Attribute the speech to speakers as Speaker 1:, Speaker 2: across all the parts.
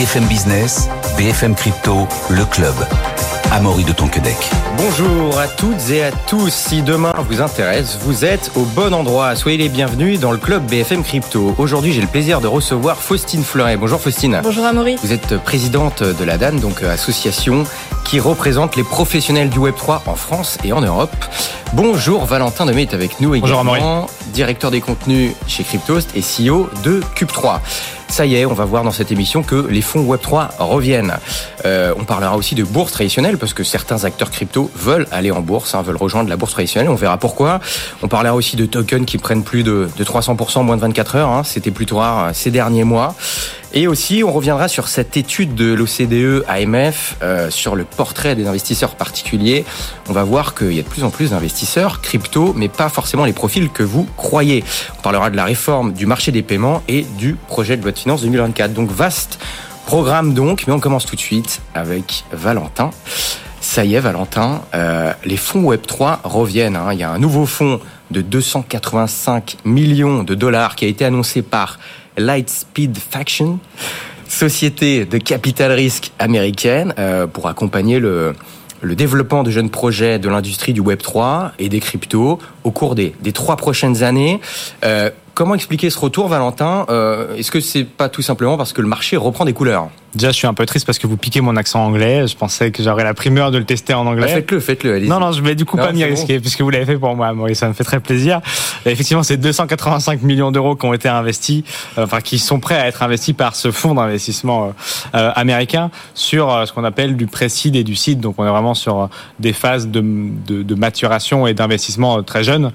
Speaker 1: BFM Business, BFM Crypto, le club. Amaury de Tonquedec.
Speaker 2: Bonjour à toutes et à tous. Si demain vous intéresse, vous êtes au bon endroit. Soyez les bienvenus dans le club BFM Crypto. Aujourd'hui, j'ai le plaisir de recevoir Faustine Fleuret. Bonjour Faustine.
Speaker 3: Bonjour Amaury.
Speaker 2: Vous êtes présidente de la DAN, donc euh, association qui représente les professionnels du Web3 en France et en Europe. Bonjour Valentin Demey est avec nous également,
Speaker 4: Bonjour
Speaker 2: directeur des contenus chez Cryptost et CEO de Cube3. Ça y est, on va voir dans cette émission que les fonds Web3 reviennent. Euh, on parlera aussi de bourse traditionnelle parce que certains acteurs crypto veulent aller en bourse, hein, veulent rejoindre la bourse traditionnelle. On verra pourquoi. On parlera aussi de tokens qui prennent plus de, de 300% en moins de 24 heures. Hein. C'était plutôt rare euh, ces derniers mois. Et aussi, on reviendra sur cette étude de l'OCDE AMF euh, sur le portrait des investisseurs particuliers. On va voir qu'il y a de plus en plus d'investisseurs crypto, mais pas forcément les profils que vous croyez. On parlera de la réforme du marché des paiements et du projet de loi de finances 2024. Donc vaste programme donc, mais on commence tout de suite avec Valentin. Ça y est, Valentin, euh, les fonds Web3 reviennent. Hein. Il y a un nouveau fonds de 285 millions de dollars qui a été annoncé par Lightspeed Faction, société de capital risque américaine, euh, pour accompagner le, développement de jeunes projets de l'industrie du Web 3 et des cryptos au cours des, des trois prochaines années. Euh, comment expliquer ce retour, Valentin euh, Est-ce que c'est pas tout simplement parce que le marché reprend des couleurs
Speaker 4: Déjà, je suis un peu triste parce que vous piquez mon accent anglais. Je pensais que j'aurais la primeur de le tester en anglais.
Speaker 2: Bah, faites-le, faites-le. allez-y.
Speaker 4: Non, non, je vais du coup
Speaker 2: Non,
Speaker 4: pas m'y risquer
Speaker 2: bon.
Speaker 4: puisque vous l'avez fait pour moi, Maurice. Ça me fait très plaisir. Et effectivement, c'est 285 millions d'euros qui ont été investis, euh, enfin qui sont prêts à être investis par ce fonds d'investissement euh, américain sur ce qu'on appelle du pré-seed et du seed. Donc, on est vraiment sur des phases de, de, de maturation et d'investissement très jeunes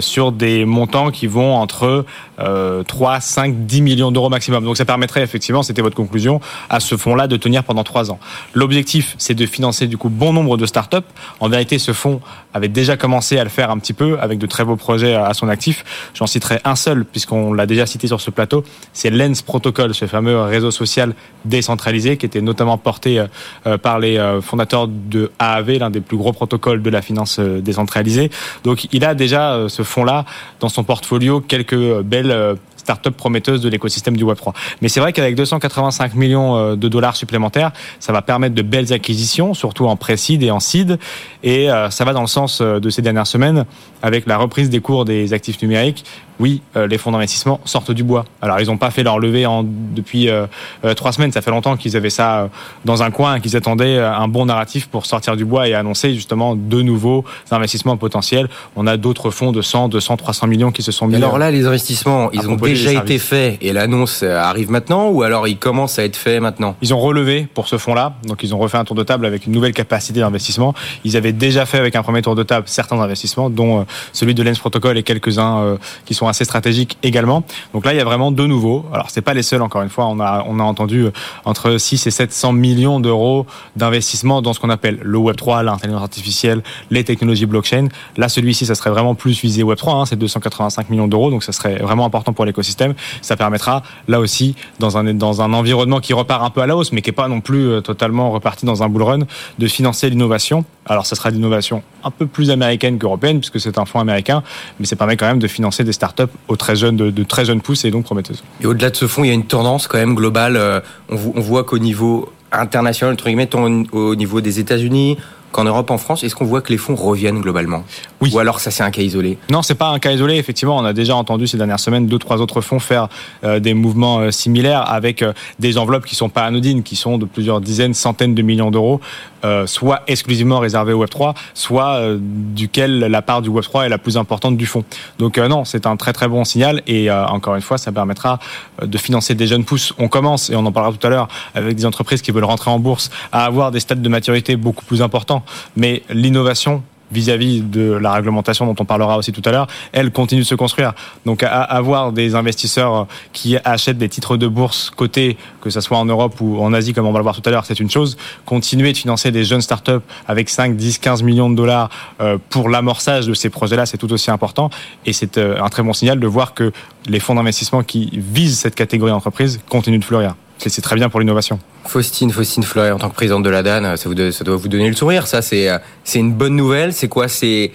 Speaker 4: sur des montants qui vont entre Woche euh, 3, 5, 10 millions d'euros maximum. Donc, ça permettrait effectivement, c'était votre conclusion, à ce fonds-là de tenir pendant trois ans. L'objectif, c'est de financer du coup bon nombre de startups. En vérité, ce fonds avait déjà commencé à le faire un petit peu avec de très beaux projets à son actif. J'en citerai un seul puisqu'on l'a déjà cité sur ce plateau. C'est Lens Protocol, ce fameux réseau social décentralisé qui était notamment porté euh, par les euh, fondateurs de AAV, l'un des plus gros protocoles de la finance euh, décentralisée. Donc, il a déjà euh, ce fonds-là dans son portfolio quelques euh, belles euh, start-up prometteuse de l'écosystème du Web3. Mais c'est vrai qu'avec 285 millions euh, de dollars supplémentaires, ça va permettre de belles acquisitions, surtout en pré-seed et en seed. Et euh, ça va dans le sens de ces dernières semaines, avec la reprise des cours des actifs numériques. Oui, euh, les fonds d'investissement sortent du bois. Alors, ils n'ont pas fait leur levée en, depuis euh, euh, trois semaines. Ça fait longtemps qu'ils avaient ça euh, dans un coin qu'ils attendaient un bon narratif pour sortir du bois et annoncer justement de nouveaux investissements potentiels. On a d'autres fonds de 100, 200, 300 millions qui se sont mis.
Speaker 2: Alors là, les investissements, ils ont déjà été faits et l'annonce arrive maintenant ou alors ils commencent à être faits maintenant?
Speaker 4: Ils ont relevé pour ce fonds-là, donc ils ont refait un tour de table avec une nouvelle capacité d'investissement. Ils avaient déjà fait avec un premier tour de table certains investissements, dont euh, celui de Lens Protocol et quelques-uns euh, qui sont assez stratégiques également. Donc là, il y a vraiment deux nouveaux. Alors c'est pas les seuls, encore une fois, on a on a entendu euh, entre 6 et 700 millions d'euros d'investissement dans ce qu'on appelle le Web 3, l'intelligence artificielle, les technologies blockchain. Là, celui-ci, ça serait vraiment plus visé Web 3, hein, c'est 285 millions d'euros, donc ça serait vraiment important pour l'écosystème. Ça permettra, là aussi, dans un dans un environnement qui repart un peu à la hausse, mais qui est pas non plus euh, totalement reparti dans un bull run, de financer l'innovation. Alors, ça sera l'innovation un peu plus américaine qu'européenne, puisque c'est un fonds américain, mais ça permet quand même de financer des startups aux très jeunes, de, de très jeunes pousses et donc prometteuses.
Speaker 2: Et au-delà de ce fonds, il y a une tendance quand même globale. euh, On vo- on voit qu'au niveau international, entre guillemets, au au niveau des États-Unis qu'en Europe, en France, est-ce qu'on voit que les fonds reviennent globalement?
Speaker 4: Oui.
Speaker 2: Ou alors ça, c'est un cas isolé?
Speaker 4: Non, c'est pas un cas isolé. Effectivement, on a déjà entendu ces dernières semaines deux, trois autres fonds faire euh, des mouvements euh, similaires avec euh, des enveloppes qui sont pas anodines, qui sont de plusieurs dizaines, centaines de millions d'euros, euh, soit exclusivement réservées au Web 3, soit euh, duquel la part du Web 3 est la plus importante du fonds. Donc euh, non, c'est un très très bon signal et encore une fois, ça permettra de financer des jeunes pousses. On commence et on en parlera tout à l'heure avec des entreprises qui veulent rentrer en bourse à avoir des stades de maturité beaucoup plus importants, mais l'innovation vis-à-vis de la réglementation dont on parlera aussi tout à l'heure, elle continue de se construire. Donc à, avoir des investisseurs qui achètent des titres de bourse cotés, que ce soit en Europe ou en Asie, comme on va le voir tout à l'heure, c'est une chose. Continuer de financer des jeunes startups avec 5, 10, 15 millions de dollars euh, pour l'amorçage de ces projets-là, c'est tout aussi important. Et c'est euh, un très bon signal de voir que les fonds d'investissement qui visent cette catégorie d'entreprise continuent de fleurir. C'est très bien pour l'innovation.
Speaker 2: Faustine, Faustine Fleuret, en tant que présidente de la DAN, ça, doit- vous donner le sourire. Ça, c'est euh, une bonne nouvelle. C'est quoi? C'est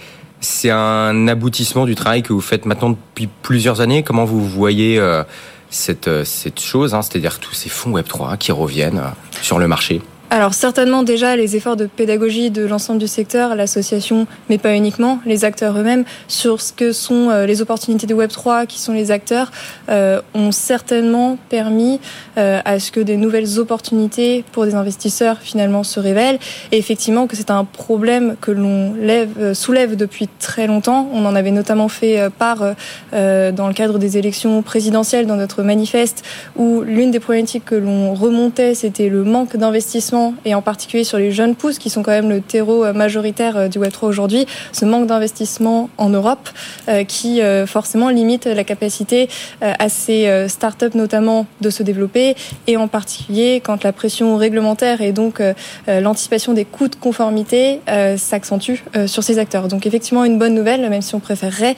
Speaker 2: un aboutissement du travail que vous faites maintenant depuis plusieurs années? Comment vous voyez euh, cette, cette chose, hein, c'est-à-dire tous ces fonds Web3 qui reviennent sur le marché?
Speaker 3: Alors certainement déjà les efforts de pédagogie de l'ensemble du secteur, l'association, mais pas uniquement, les acteurs eux-mêmes, sur ce que sont euh, les opportunités de Web3, qui sont les acteurs, euh, ont certainement permis euh, à ce que des nouvelles opportunités pour des investisseurs finalement se révèlent. Et effectivement que c'est un problème que l'on lève, soulève depuis très longtemps. On en avait notamment fait part dans le cadre des élections présidentielles dans notre manifeste, où l'une des problématiques que l'on remontait, c'était le manque d'investissement et en particulier sur les jeunes pousses qui sont quand même le terreau euh, majoritaire euh, du Web3 aujourd'hui, ce manque d'investissement en Europe euh, qui forcément limite la capacité à ces startups notamment de se développer et en particulier quand la pression réglementaire et donc l'anticipation des coûts de conformité s'accentue sur ces acteurs. Donc effectivement une bonne nouvelle, même si on préférerait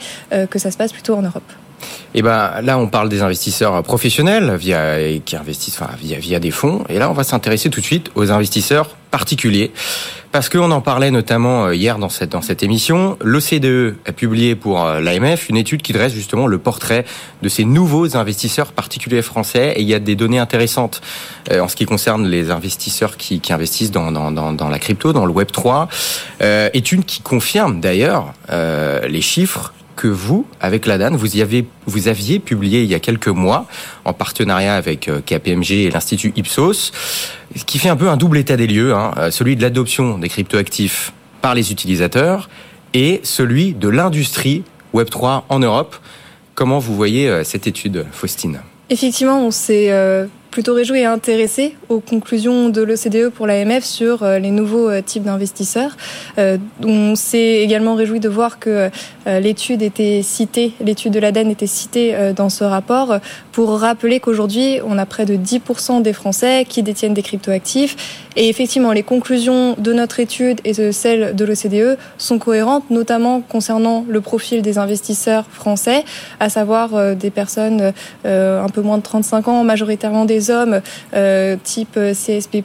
Speaker 3: que ça se passe plutôt en Europe.
Speaker 2: Et eh ben là, on parle des investisseurs professionnels via qui investissent enfin, via via des fonds. Et là, on va s'intéresser tout de suite aux investisseurs particuliers parce qu'on en parlait notamment euh, hier dans cette dans cette émission. L'OCDE a publié pour euh, l'AMF une étude qui dresse justement le portrait de ces nouveaux investisseurs particuliers français. Et il y a des données intéressantes euh, en ce qui concerne les investisseurs qui, qui investissent dans, dans, dans, la crypto, dans le Web 3. Euh, étude qui confirme d'ailleurs les chiffres que vous, avec la DAN, vous, y avez, vous aviez publié il y a quelques mois, en partenariat avec euh, KPMG et l'Institut Ipsos, qui fait un peu un double état des lieux, hein, euh, celui de l'adoption des cryptoactifs par les utilisateurs et celui de l'industrie Web3 en Europe. Comment vous voyez euh, cette étude, Faustine?
Speaker 3: Effectivement, on s'est plutôt réjoui et intéressé aux conclusions de l'OCDE pour l'AMF sur euh, les nouveaux euh, types d'investisseurs. Euh, on s'est également réjoui de voir que l'étude était citée, l'étude de l'ADEN était citée dans ce rapport pour rappeler qu'aujourd'hui, on a près de 10% des Français qui détiennent des cryptoactifs. Et effectivement, les conclusions de notre étude et de celles de l'OCDE sont cohérentes, notamment concernant le profil des investisseurs français, à savoir des personnes un peu moins de 35 ans, majoritairement des hommes euh, type CSP+,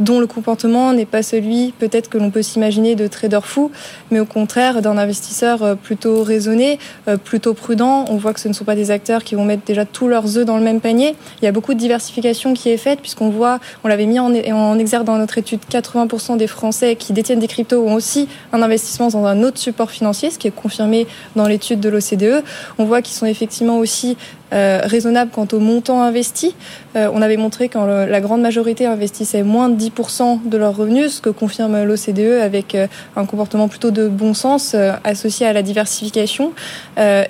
Speaker 3: dont le comportement n'est pas celui peut-être que l'on peut s'imaginer de trader fou, mais au contraire d'un investisseur euh, plutôt raisonné, euh, plutôt prudent. On voit que ce ne sont pas des acteurs qui vont mettre déjà tous leurs œufs dans le même panier. Il y a beaucoup de diversification qui est faite puisqu'on voit, on l'avait mis en, en exergue dans notre étude, 80% des Français qui détiennent des cryptos ont aussi un investissement dans un autre support financier, ce qui est confirmé dans l'étude de l'OCDE. On voit qu'ils sont effectivement aussi euh, raisonnable quant au montant investi. Euh, on avait montré que la grande majorité investissait moins de 10% de leurs revenus, ce que confirme l'OCDE avec euh, un comportement plutôt de bon sens associé à la diversification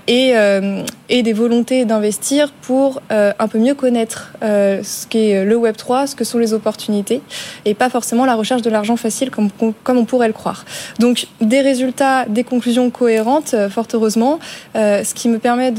Speaker 3: et, et des volontés d'investir pour un peu mieux connaître ce qu'est le Web 3, ce que sont les opportunités et pas forcément la recherche de l'argent facile comme, comme on pourrait le croire. Donc des résultats, des conclusions cohérentes, fort heureusement, ce qui me permet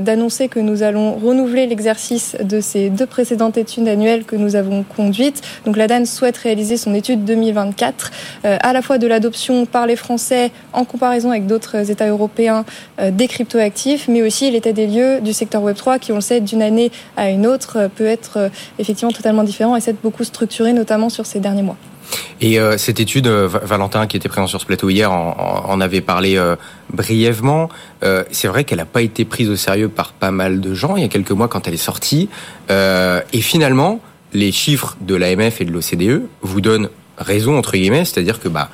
Speaker 3: d'annoncer que nous allons renouveler l'exercice de ces deux précédentes études annuelles que nous avons conduites. Donc la DAN souhaite réaliser son étude 2024, euh, à la fois de l'adoption par les Français en comparaison avec d'autres États européens euh, des cryptoactifs, mais aussi l'état des lieux du secteur Web3 qui, on le sait, d'une année à une autre euh, peut être effectivement totalement différent et s'être beaucoup structuré, notamment sur ces derniers mois.
Speaker 2: Et euh, cette étude, euh, Valentin, qui était présent sur ce plateau hier, en, avait parlé euh, brièvement. c'est vrai qu'elle n'a pas été prise au sérieux par pas mal de gens il y a quelques mois quand elle est sortie. et finalement, les chiffres de l'AMF et de l'OCDE vous donnent raison entre guillemets, c'est-à-dire que bah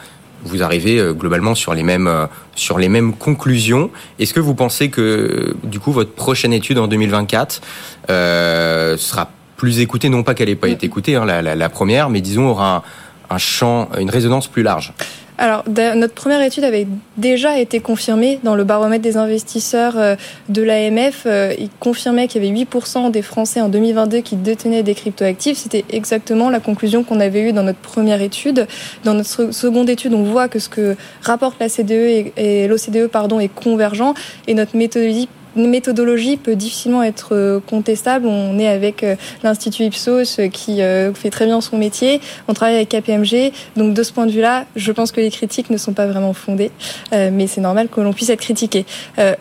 Speaker 2: vous arrivez globalement sur les mêmes sur les mêmes conclusions. Est-ce que vous pensez que du coup votre prochaine étude en 2024 sera plus écoutée, non pas qu'elle n'ait pas été écoutée, hein, la, la, la, première, mais disons aura un, un champ, une résonance plus large
Speaker 3: alors, notre première étude avait déjà été confirmée dans le baromètre des investisseurs euh, de l'AMF. Euh, il confirmait qu'il y avait 8% des Français en 2022 qui détenaient des cryptoactifs. C'était exactement la conclusion qu'on avait eue dans notre première étude. Dans notre seconde étude, on voit que ce que rapporte la CDE et l'OCDE pardon, est convergent et notre méthodologie méthodologie peut difficilement être euh, contestable. On est avec euh, l'Institut Ipsos euh, qui fait très bien son métier. On travaille avec KPMG. Donc de ce point de vue-là, je pense que les critiques ne sont pas vraiment fondées. Mais c'est normal que l'on puisse être critiqué.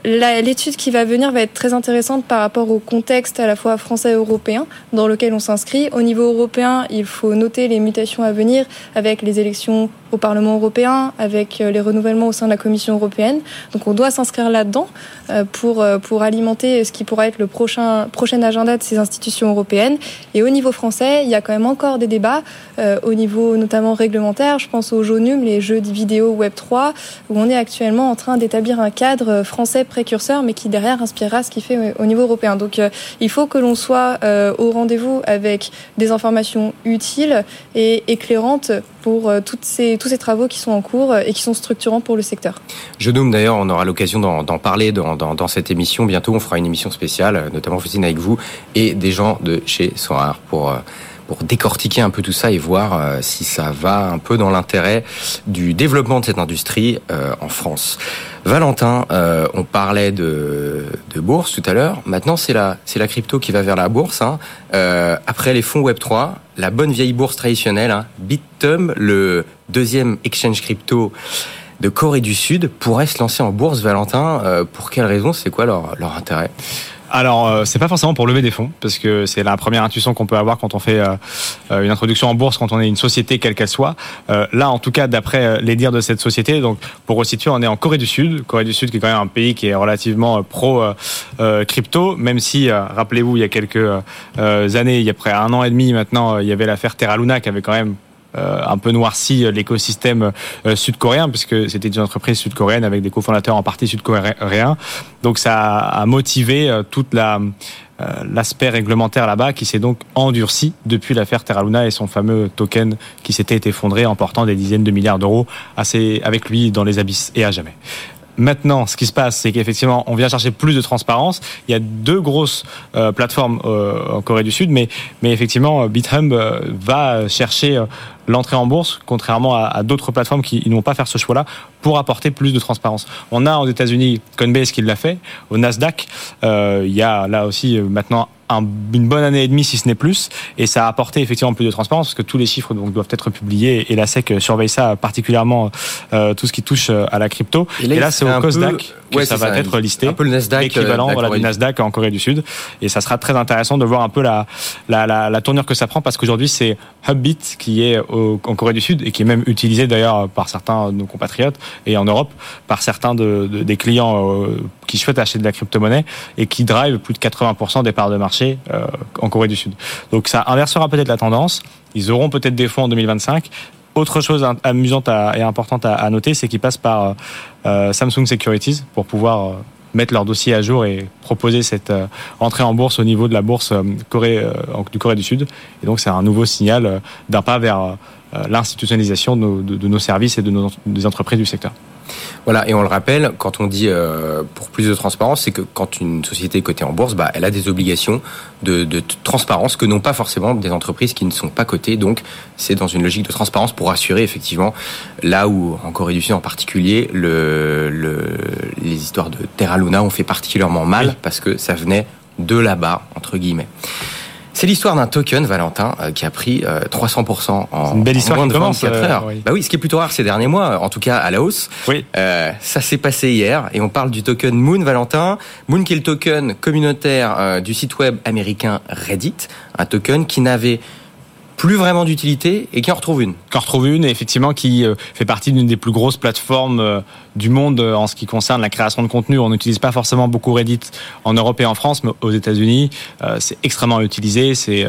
Speaker 3: L'étude qui va venir va être très intéressante par rapport au contexte à la fois français et européen dans lequel on s'inscrit. Au niveau européen, il faut noter les mutations à venir avec les élections au Parlement européen avec les renouvellements au sein de la Commission européenne. Donc on doit s'inscrire là-dedans pour, pour alimenter ce qui pourra être le prochain, prochain agenda de ces institutions européennes. Et au niveau français, il y a quand même encore des débats au niveau notamment réglementaire. Je pense aux JONUM, les jeux vidéo Web 3, où on est actuellement en train d'établir un cadre français précurseur, mais qui derrière inspirera ce qui fait au niveau européen. Donc il faut que l'on soit au rendez-vous avec des informations utiles et éclairantes pour euh, tous ces travaux qui sont en cours et qui sont structurants pour le secteur.
Speaker 2: Je nomme d'ailleurs, on aura l'occasion d'en parler dans, cette émission. Bientôt, on fera une émission spéciale, notamment Justine avec vous et des gens de chez Soar pour euh, décortiquer un peu tout ça et voir euh, si ça va un peu dans l'intérêt du développement de cette industrie euh, en France. Valentin, euh, on parlait de, bourse tout à l'heure. Maintenant, c'est la, c'est la crypto qui va vers la bourse. Hein. après les fonds Web 3, la bonne vieille bourse traditionnelle, hein, Bitum, le deuxième exchange crypto de Corée du Sud, pourrait se lancer en bourse. Valentin, pour quelle raison? C'est quoi leur, leur intérêt?
Speaker 4: Alors, euh, c'est pas forcément pour lever des fonds, parce que c'est la première intuition qu'on peut avoir quand on fait euh, euh, une introduction en bourse, quand on est une société quelle qu'elle soit. là, en tout cas, d'après les dires de cette société, donc pour resituer, on est en Corée du Sud, Corée du Sud qui est quand même un pays qui est relativement pro crypto, même si, rappelez-vous, il y a quelques années, il y a près un an et demi maintenant, il y avait l'affaire Terra Luna qui avait quand même euh, un peu noirci euh, l'écosystème euh, sud-coréen, puisque c'était une entreprise sud-coréenne avec des cofondateurs en partie sud-coréens. Donc ça a motivé toute la l'aspect réglementaire là-bas qui s'est donc endurci depuis l'affaire Terra Luna et son fameux token qui s'était effondré en portant des dizaines de milliards d'euros avec lui dans les abysses et à jamais. Maintenant, ce qui se passe, c'est qu'effectivement, on vient chercher plus de transparence. Il y a deux grosses euh, plateformes euh, en Corée du Sud, mais, mais effectivement, BitHub euh, va chercher l'entrée en bourse, contrairement à, d'autres plateformes qui ne vont pas faire ce choix-là, pour apporter plus de transparence. On a aux États-Unis Coinbase qui l'a fait, au Nasdaq, il y a là aussi maintenant une bonne année et demie, si ce n'est plus, et ça a apporté effectivement plus de transparence parce que tous les chiffres donc, doivent être publiés. Et la SEC surveille ça particulièrement euh, tout ce qui touche euh, à la crypto. Et là, c'est au Kosdaq que ça va être listé,
Speaker 2: un peu le Nasdaq,
Speaker 4: l'équivalent voilà, du Nasdaq en Corée du Sud, et ça sera très intéressant de voir un peu la la, la, la tournure que ça prend parce qu'aujourd'hui c'est Hubbit qui est au, en Corée du Sud et qui est même utilisé d'ailleurs par certains de nos compatriotes et en Europe par certains de, de des clients euh, qui souhaitent acheter de la crypto-monnaie et qui drive plus de 80% des parts de marché euh, en Corée du Sud. Donc ça inversera peut-être la tendance. Ils auront peut-être des fonds en 2025. Autre chose amusante et importante à noter, c'est qu'ils passent par euh, Samsung Securities pour pouvoir mettre leur dossier à jour et proposer cette entrée en bourse au niveau de la bourse Corée, du Corée du Sud. Et donc c'est un nouveau signal d'un pas vers l'institutionnalisation de, nos services et de nos, des entreprises du secteur.
Speaker 2: Voilà, et on le rappelle, quand on dit euh, pour plus de transparence, c'est que quand une société est cotée en bourse, bah, elle a des obligations de, de transparence que n'ont pas forcément des entreprises qui ne sont pas cotées. Donc, c'est dans une logique de transparence pour assurer effectivement là où, en Corée du Sud en particulier, le, le, les histoires de Terra Luna ont fait particulièrement mal parce que ça venait de là-bas, entre guillemets. C'est l'histoire d'un token, Valentin, euh, qui a pris 300% euh, en,
Speaker 4: une belle histoire
Speaker 2: moins
Speaker 4: de 24
Speaker 2: euh, heures. Bah oui, ce qui est plutôt rare ces derniers mois, en tout cas à la hausse.
Speaker 4: Oui.
Speaker 2: Euh, ça s'est passé hier et on parle du token Moon, Valentin. Moon qui est le token communautaire du site web américain Reddit, un token qui n'avait plus vraiment d'utilité et qui en retrouve une.
Speaker 4: Qui en retrouve une, et effectivement, qui euh, fait partie d'une des plus grosses plateformes euh, du monde euh, en ce qui concerne la création de contenu. On n'utilise pas forcément beaucoup Reddit en Europe et en France, mais aux États-Unis, c'est extrêmement utilisé. C'est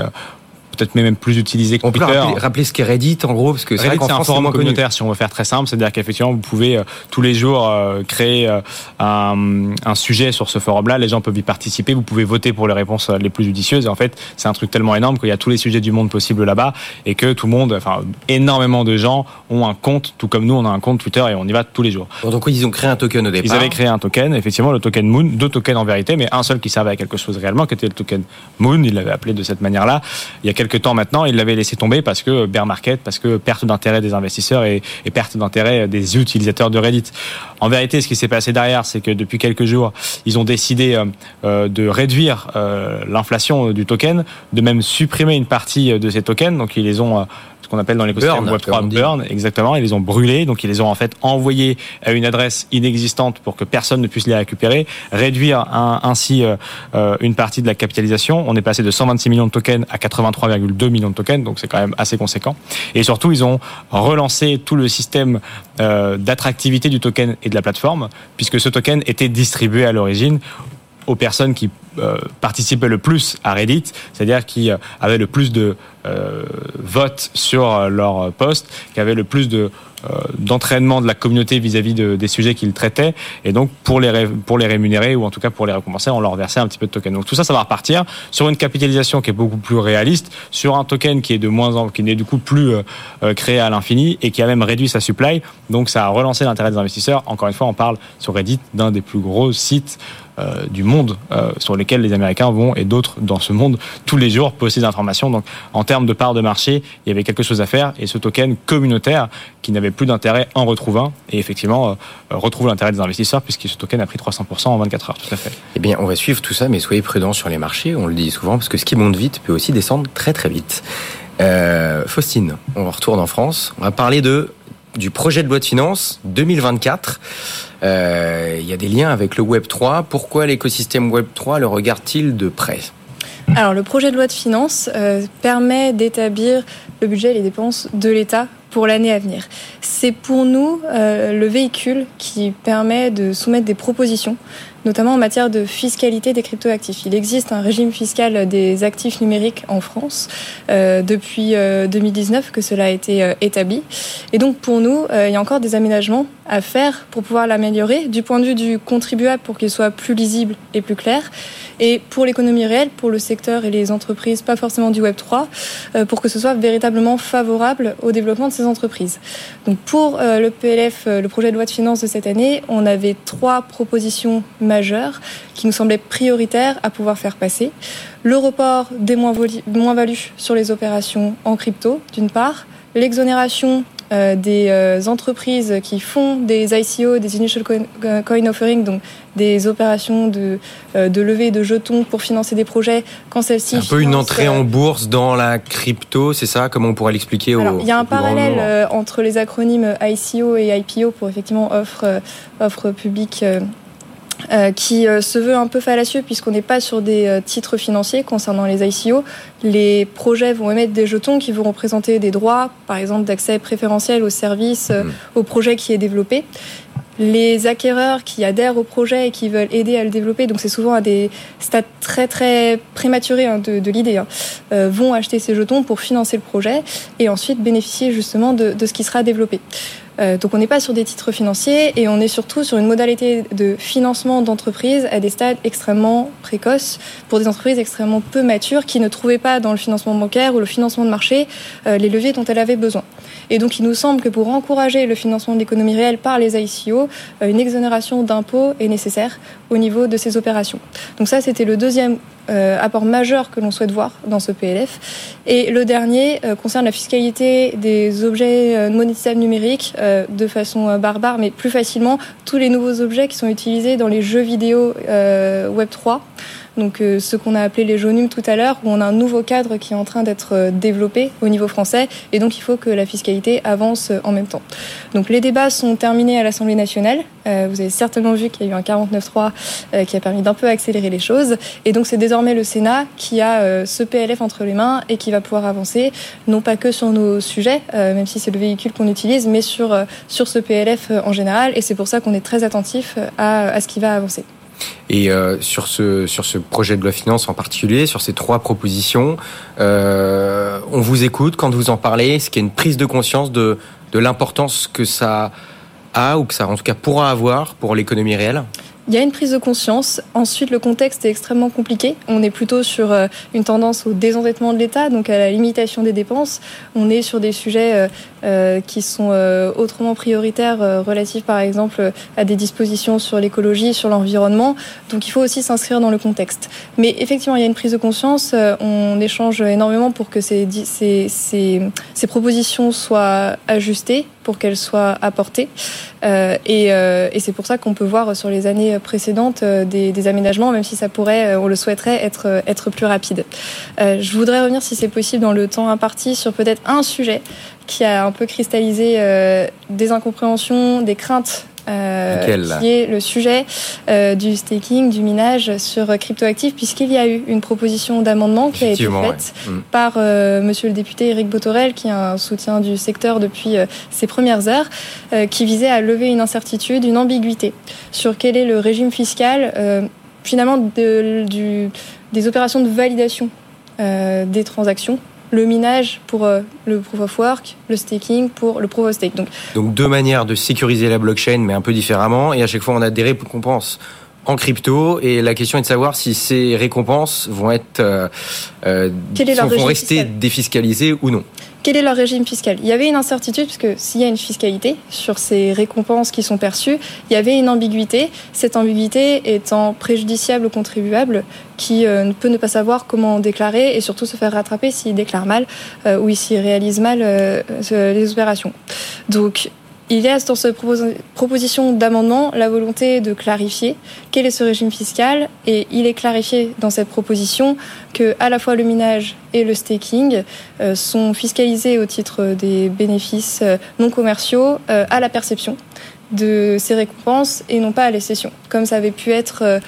Speaker 4: peut-être même plus utilisé que
Speaker 2: on
Speaker 4: Twitter.
Speaker 2: peut rappeler, rappeler, ce qu'est Reddit en gros parce que
Speaker 4: c'est un forum communautaire si on veut faire très simple, c'est-à-dire qu'effectivement vous pouvez euh, tous les jours euh, créer euh, un, un, sujet sur ce forum-là, les gens peuvent y participer, vous pouvez voter pour les réponses les plus judicieuses et en fait c'est un truc tellement énorme qu'il y a tous les sujets du monde possibles là-bas et que tout le monde, enfin énormément de gens ont un compte, tout comme nous on a un compte Twitter et on y va tous les jours.
Speaker 2: donc ils ont créé un token au départ.
Speaker 4: Ils avaient créé un token, effectivement le token Moon, deux tokens en vérité, mais un seul qui servait à quelque chose réellement, qui était le token Moon, ils l'avaient appelé de cette manière-là. Il y a quelques temps maintenant, ils l'avaient laissé tomber parce que bear market, parce que perte d'intérêt des investisseurs et, et perte d'intérêt des utilisateurs de Reddit. En vérité, ce qui s'est passé derrière, c'est que depuis quelques jours, ils ont décidé euh, euh de réduire euh, l'inflation du token, de même supprimer une partie de ces tokens. Donc ils les ont ce qu'on appelle dans l'écosystème
Speaker 2: Burn,
Speaker 4: Web3
Speaker 2: comme on dit.
Speaker 4: burn, exactement. Ils les ont brûlés, donc ils les ont en fait envoyés à une adresse inexistante pour que personne ne puisse les récupérer, réduire un- ainsi euh, euh, une partie de la capitalisation. On est passé de 126 millions de tokens à 83,2 millions de tokens, donc c'est quand même assez conséquent. Et surtout, ils ont relancé tout le système euh, d'attractivité du token et de la plateforme, puisque ce token était distribué à l'origine aux personnes qui euh, participaient le plus à Reddit, c'est-à-dire qui euh, avaient le plus de euh, votes sur leur post, qui avaient le plus de d'entraînement de la communauté vis-à-vis de- des sujets qu'ils traitaient, et donc pour les pour les rémunérer ou en tout cas pour les récompenser, on leur versait un petit peu de tokens. Donc tout ça, ça va repartir sur une capitalisation qui est beaucoup plus réaliste, sur un token qui est de moins en qui n'est du coup plus créé à l'infini et qui a même réduit sa supply. Donc ça a relancé l'intérêt des investisseurs. Encore une fois, on parle sur Reddit d'un des plus gros sites euh, du monde euh, sur lesquels les Américains vont et d'autres dans ce monde tous les jours poster des informations. Donc en termes de part de marché, il y avait quelque chose à faire et ce token communautaire qui n'avait plus d'intérêt en retrouve un et effectivement euh, retrouve l'intérêt des investisseurs puisque ce token a pris 300% en 24 heures. Tout à fait.
Speaker 2: Eh bien, on va suivre tout ça, mais soyez prudents sur les marchés. On le dit souvent parce que ce qui monte vite peut aussi descendre très très vite. Faustine, on retourne en France. On va parler de du projet de loi de finances 2024. Euh, Il y a des liens avec le Web 3. Pourquoi l'écosystème Web 3 le regarde-t-il de près?
Speaker 3: Alors, le projet de loi de finances euh, permet d'établir le budget et les dépenses de l'État pour l'année à venir. C'est pour nous euh, le véhicule qui permet de soumettre des propositions, notamment en matière de fiscalité des cryptoactifs. Il existe un régime fiscal des actifs numériques en France euh, depuis euh, 2019 que cela a été euh, établi. Et donc pour nous, euh, il y a encore des aménagements à faire pour pouvoir l'améliorer du point de vue du contribuable pour qu'il soit plus lisible et plus clair. Et pour l'économie réelle, pour le secteur et les entreprises, pas forcément du Web 3, euh, pour que ce soit véritablement favorable au développement de ces entreprises. Donc pour euh, le PLF, euh, le projet de loi de finances de cette année, on avait trois propositions majeures qui nous semblaient prioritaires à pouvoir faire passer. Le report des moins-values moins sur les opérations en crypto, d'une part, l'exonération euh, des euh, entreprises qui font des ICO, des Initial Coin, euh, coin Offering, donc des opérations de, euh, de levée de jetons pour financer des projets quand celles-ci...
Speaker 2: Un peu une entrée en bourse dans la crypto, c'est ça? Comment on pourrait l'expliquer
Speaker 3: il y a un parallèle euh, entre les acronymes ICO et IPO pour effectivement offre, offre publique euh, qui euh, se veut un peu fallacieux puisqu'on n'est pas sur des euh, titres financiers concernant les ICO. Les projets vont émettre des jetons qui vont représenter des droits, par exemple d'accès préférentiel aux services, euh,
Speaker 2: Mhm.
Speaker 3: au projet qui est développé. Les acquéreurs qui adhèrent au projet et qui veulent aider à le développer, donc c'est souvent à des stades très très prématurés hein, de, de l'idée, hein, euh, vont acheter ces jetons pour financer le projet et ensuite bénéficier justement de, de ce qui sera développé. Euh, donc on n'est pas sur des titres financiers et on est surtout sur une modalité de financement d'entreprises à des stades extrêmement précoces pour des entreprises extrêmement peu matures qui ne trouvaient pas dans le financement bancaire ou le financement de marché euh, les leviers dont elles avaient besoin. Et donc il nous semble que pour encourager le financement de l'économie réelle par les ICO, euh, une exonération d'impôts est nécessaire au niveau de ces opérations. Donc ça c'était le deuxième euh, apport majeur que l'on souhaite voir dans ce PLF. Et le dernier euh, concerne la fiscalité des objets euh, monétisables numériques euh, de façon euh, barbare, mais plus facilement tous les nouveaux objets qui sont utilisés dans les jeux vidéo Web 3. Donc euh, ce qu'on a appelé les jeunumes tout à l'heure, où on a un nouveau cadre qui est en train d'être euh, développé au niveau français, et donc il faut que la fiscalité avance euh, en même temps. Donc les débats sont terminés à l'Assemblée nationale. Vous avez certainement vu qu'il y a eu un 49.3 euh, qui a permis d'un peu accélérer les choses, et donc c'est désormais le Sénat qui a ce PLF entre les mains et qui va pouvoir avancer, non pas que sur nos sujets, même si c'est le véhicule qu'on utilise, mais sur sur ce PLF en général, et c'est pour ça qu'on est très attentif à ce qui va avancer.
Speaker 2: Et euh, sur ce sur ce projet de loi finance en particulier, sur ces trois propositions, euh, on vous écoute quand vous en parlez. Qu'il y a une prise de conscience de de l'importance que ça a ou que ça en tout cas pourra avoir pour l'économie réelle?
Speaker 3: Il y a une prise de conscience. Ensuite, le contexte est extrêmement compliqué. On est plutôt sur euh, une tendance au désendettement de l'État, donc à la limitation des dépenses. On est sur des sujets euh, euh, qui sont autrement prioritaires, relatifs par exemple à des dispositions sur l'écologie, sur l'environnement. Donc il faut aussi s'inscrire dans le contexte. Mais effectivement, il y a une prise de conscience. On échange énormément pour que ces, ces propositions soient ajustées pour qu'elle soit apportée. et, c'est pour ça qu'on peut voir sur les années précédentes des, aménagements, même si ça pourrait, on le souhaiterait, être, être plus rapide. je voudrais revenir, si c'est possible, dans le temps imparti, sur peut-être un sujet qui a un peu cristallisé des incompréhensions, des craintes euh, qui est le sujet euh, du staking, du minage sur cryptoactifs, puisqu'il y a eu une proposition d'amendement qui a été faite mm. par euh, Monsieur le député Eric Botorel, qui a un soutien du secteur depuis ses premières heures, qui visait à lever une incertitude, une ambiguïté sur quel est le régime fiscal finalement de, du, des opérations de validation des transactions le minage pour euh, le proof of work, le staking pour le proof of stake.
Speaker 2: Donc, Donc deux manières de sécuriser la blockchain, mais un peu différemment. Et à chaque fois, on a des récompenses en crypto. Et la question est de savoir si ces récompenses vont être euh, euh vont rester défiscalisées ou non
Speaker 3: quel est leur régime fiscal? Il y avait une incertitude, puisque s'il y a une fiscalité sur ces récompenses qui sont perçues, il y avait une ambiguïté. Cette ambiguïté étant préjudiciable au contribuable qui euh, ne peut ne pas savoir comment déclarer et surtout se faire rattraper s'il déclare mal euh, ou s'il réalise mal euh, les opérations. Donc, il y a dans cette proposition d'amendement la volonté de clarifier quel est ce régime fiscal et il est clarifié dans cette proposition que à la fois le minage et le staking euh, sont fiscalisés au titre des bénéfices euh, non commerciaux euh, à la perception de ces récompenses et non pas à les cessions, comme ça avait pu être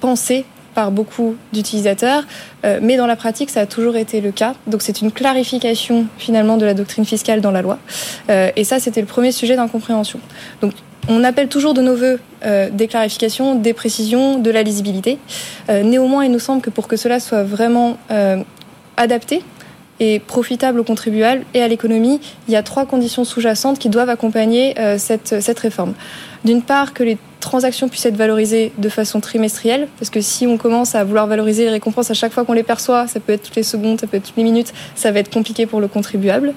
Speaker 3: pensé par beaucoup d'utilisateurs, euh, mais dans la pratique, ça a toujours été le cas. Donc c'est une clarification finalement de la doctrine fiscale dans la loi. Euh, et ça, c'était le premier sujet d'incompréhension. Donc on appelle toujours de nos voeux euh, des clarifications, des précisions, de la lisibilité. néanmoins, il nous semble que pour que cela soit vraiment adapté, et profitable aux contribuables et à l'économie, il y a trois conditions sous-jacentes qui doivent accompagner cette, cette réforme. D'une part, que les transactions puissent être valorisées de façon trimestrielle, parce que si on commence à vouloir valoriser les récompenses à chaque fois qu'on les perçoit, ça peut être toutes les secondes, ça peut être toutes les minutes, ça va être compliqué pour le contribuable.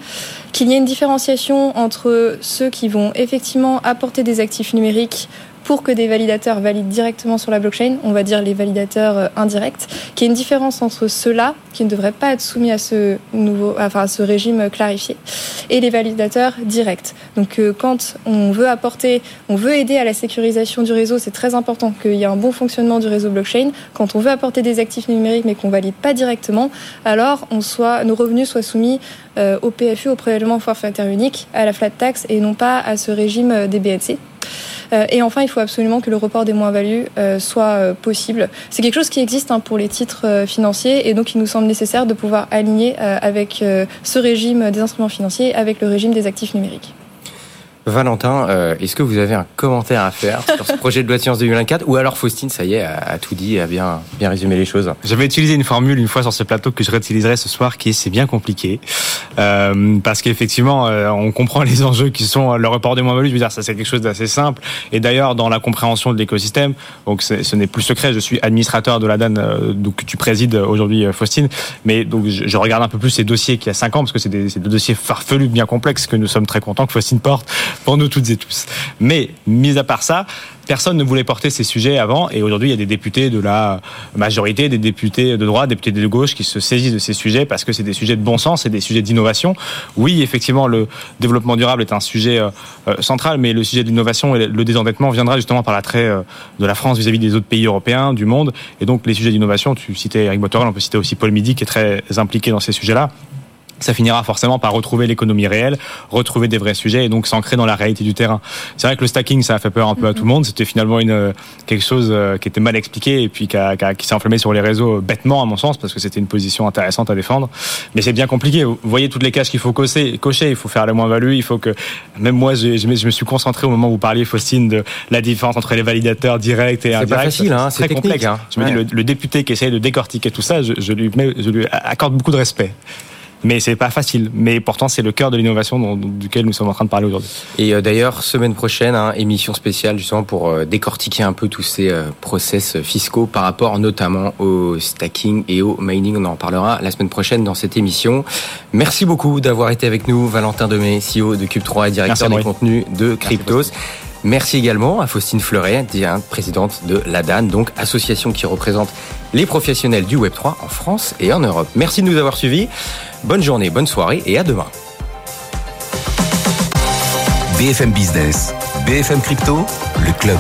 Speaker 3: Qu'il y ait une différenciation entre ceux qui vont effectivement apporter des actifs numériques pour que des validateurs valident directement sur la blockchain, on va dire les validateurs euh, indirects, qu'il y une différence entre ceux-là, qui ne devraient pas être soumis à ce, nouveau, enfin, à ce régime clarifié, et les validateurs directs. Donc euh, quand on veut apporter, on veut aider à la sécurisation du réseau, c'est très important qu'il y ait un bon fonctionnement du réseau blockchain. Quand on veut apporter des actifs numériques mais qu'on valide pas directement, alors on soit, nos revenus soient soumis euh, au PFU, au prélèvement forfaitaire unique, à la flat tax et non pas à ce régime des BNC. Euh, et enfin, il faut absolument que le report des moins-values euh, soit euh, possible. C'est quelque chose qui existe hein, pour les titres financiers et donc il nous semble nécessaire de pouvoir aligner avec ce régime des instruments financiers avec le régime des actifs numériques.
Speaker 2: Valentin, euh, est-ce que vous avez un commentaire à faire sur ce projet de loi de science 2024 ou alors Faustine, ça y est, a, tout dit, a bien bien résumé les choses
Speaker 4: J'avais utilisé une formule une fois sur ce plateau que je réutiliserai ce soir, qui est c'est bien compliqué, euh, parce qu'effectivement, euh, on comprend les enjeux qui sont le report des moins-values. Je veux dire, ça c'est quelque chose d'assez simple. Et d'ailleurs, dans la compréhension de l'écosystème, donc ce n'est plus secret. Je suis administrateur de la DAN, donc que tu présides aujourd'hui, Faustine. Mais donc je, regarde un peu plus ces dossiers qui a cinq ans, parce que c'est des, des dossiers farfelus, bien complexes, que nous sommes très contents que Faustine porte pour nous toutes et tous. Mais, mis à part ça, personne ne voulait porter ces sujets avant et aujourd'hui il y a des députés de la majorité, des députés de droite, des députés de gauche qui se saisissent de ces sujets parce que c'est des sujets de bon sens, c'est des sujets d'innovation. Oui, effectivement, le développement durable est un sujet euh, euh, central, mais le sujet de l'innovation et le désendettement viendra justement par l'attrait euh, de la France vis-à-vis des autres pays européens, du monde. Et donc les sujets d'innovation, tu citais Eric Botorel, on peut citer aussi Paul Midi qui est très impliqué dans ces sujets-là ça finira forcément par retrouver l'économie réelle, retrouver des vrais sujets et donc s'ancrer dans la réalité du terrain. C'est vrai que le stacking, ça a fait peur un peu à tout le monde. C'était finalement une euh, quelque chose euh, qui était mal expliqué et puis qui, qui, s'est enflammé sur les réseaux bêtement à mon sens parce que c'était une position intéressante à défendre. Mais c'est bien compliqué. Vous voyez toutes les cases qu'il faut cocher, cocher. Il faut faire la moins-value. Il faut que même moi, je, je, me suis concentré au moment où vous parliez, Faustine, de la différence entre les validateurs directs et indirects.
Speaker 2: C'est pas facile, hein, c'est très complexe. Hein.
Speaker 4: Je me dis le, député qui essaye de décortiquer tout ça, je, je lui, mets, je lui accorde beaucoup de respect mais c'est pas facile. Mais pourtant, c'est le cœur de l'innovation duquel nous sommes en train de parler aujourd'hui.
Speaker 2: Et euh, d'ailleurs, semaine prochaine, hein, émission spéciale justement pour euh, décortiquer un peu tous ces euh, process fiscaux par rapport notamment au stacking et au mining. On en parlera la semaine prochaine dans cette émission. Merci beaucoup d'avoir été avec nous, Valentin Demey, CEO de Cube3 et directeur des contenus de Cryptos. Merci également à Faustine Fleuret, présidente de l'ADAN, donc association qui représente les professionnels du Web3 en France et en Europe. Merci de nous avoir suivis. Bonne journée, bonne soirée et à demain.
Speaker 1: BFM Business, BFM Crypto, le club.